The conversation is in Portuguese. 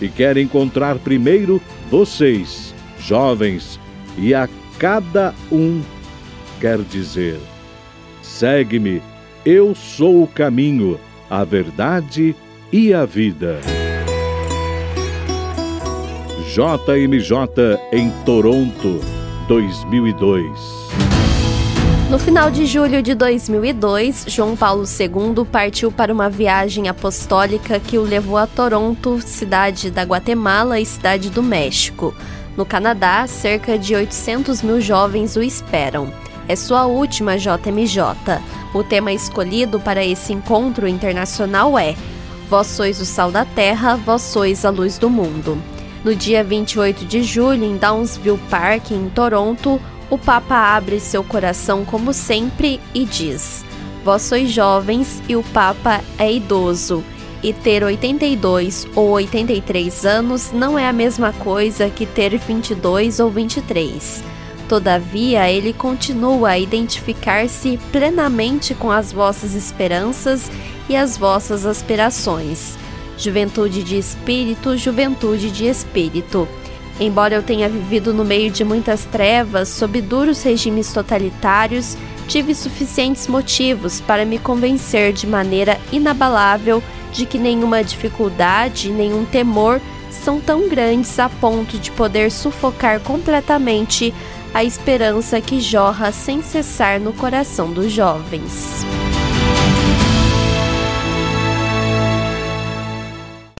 E quer encontrar primeiro vocês, jovens, e a cada um quer dizer: segue-me, eu sou o caminho, a verdade e a vida. JMJ em Toronto, 2002. No final de julho de 2002, João Paulo II partiu para uma viagem apostólica que o levou a Toronto, cidade da Guatemala e cidade do México. No Canadá, cerca de 800 mil jovens o esperam. É sua última JMJ. O tema escolhido para esse encontro internacional é Vós sois o sal da terra, vós sois a luz do mundo. No dia 28 de julho, em Downsville Park, em Toronto, o Papa abre seu coração como sempre e diz: Vós sois jovens e o Papa é idoso. E ter 82 ou 83 anos não é a mesma coisa que ter 22 ou 23. Todavia, ele continua a identificar-se plenamente com as vossas esperanças e as vossas aspirações. Juventude de espírito, juventude de espírito. Embora eu tenha vivido no meio de muitas trevas, sob duros regimes totalitários, tive suficientes motivos para me convencer de maneira inabalável de que nenhuma dificuldade, nenhum temor são tão grandes a ponto de poder sufocar completamente a esperança que jorra sem cessar no coração dos jovens.